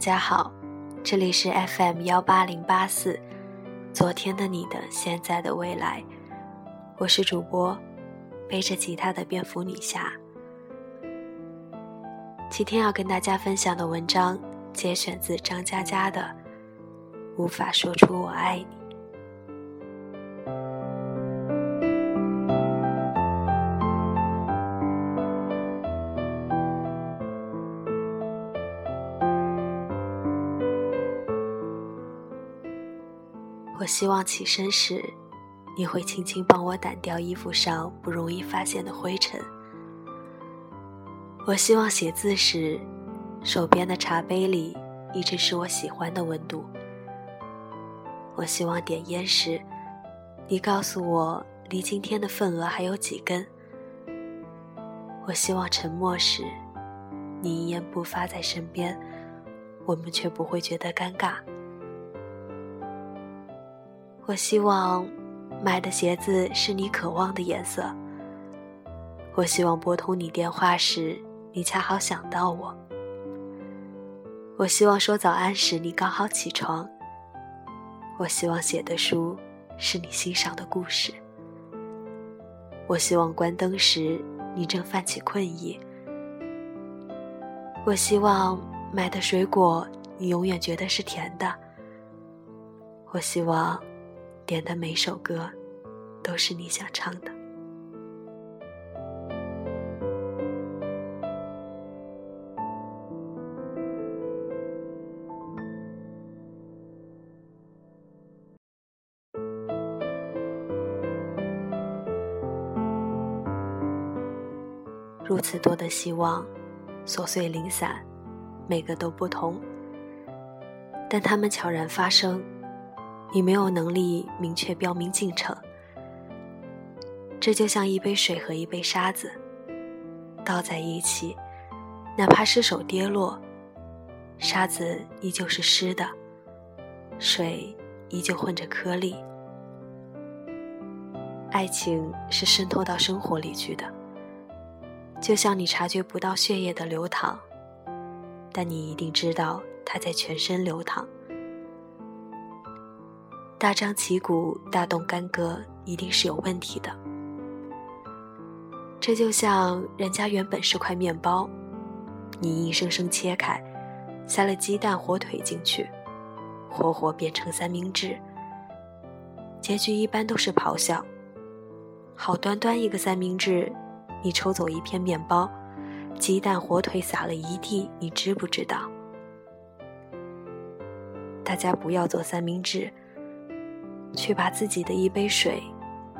大家好，这里是 FM 幺八零八四，昨天的你的现在的未来，我是主播背着吉他的蝙蝠女侠。今天要跟大家分享的文章，节选自张嘉佳的《无法说出我爱你》。我希望起身时，你会轻轻帮我掸掉衣服上不容易发现的灰尘。我希望写字时，手边的茶杯里一直是我喜欢的温度。我希望点烟时，你告诉我离今天的份额还有几根。我希望沉默时，你一言不发在身边，我们却不会觉得尴尬。我希望买的鞋子是你渴望的颜色。我希望拨通你电话时，你恰好想到我。我希望说早安时，你刚好起床。我希望写的书是你欣赏的故事。我希望关灯时，你正泛起困意。我希望买的水果，你永远觉得是甜的。我希望。点的每首歌，都是你想唱的。如此多的希望，琐碎零散，每个都不同，但它们悄然发生。你没有能力明确标明进程，这就像一杯水和一杯沙子倒在一起，哪怕失手跌落，沙子依旧是湿的，水依旧混着颗粒。爱情是渗透到生活里去的，就像你察觉不到血液的流淌，但你一定知道它在全身流淌。大张旗鼓、大动干戈，一定是有问题的。这就像人家原本是块面包，你硬生生切开，塞了鸡蛋、火腿进去，活活变成三明治。结局一般都是咆哮。好端端一个三明治，你抽走一片面包，鸡蛋、火腿撒了一地，你知不知道？大家不要做三明治。去把自己的一杯水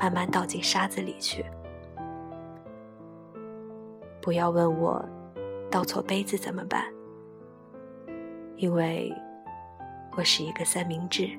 慢慢倒进沙子里去。不要问我倒错杯子怎么办，因为我是一个三明治。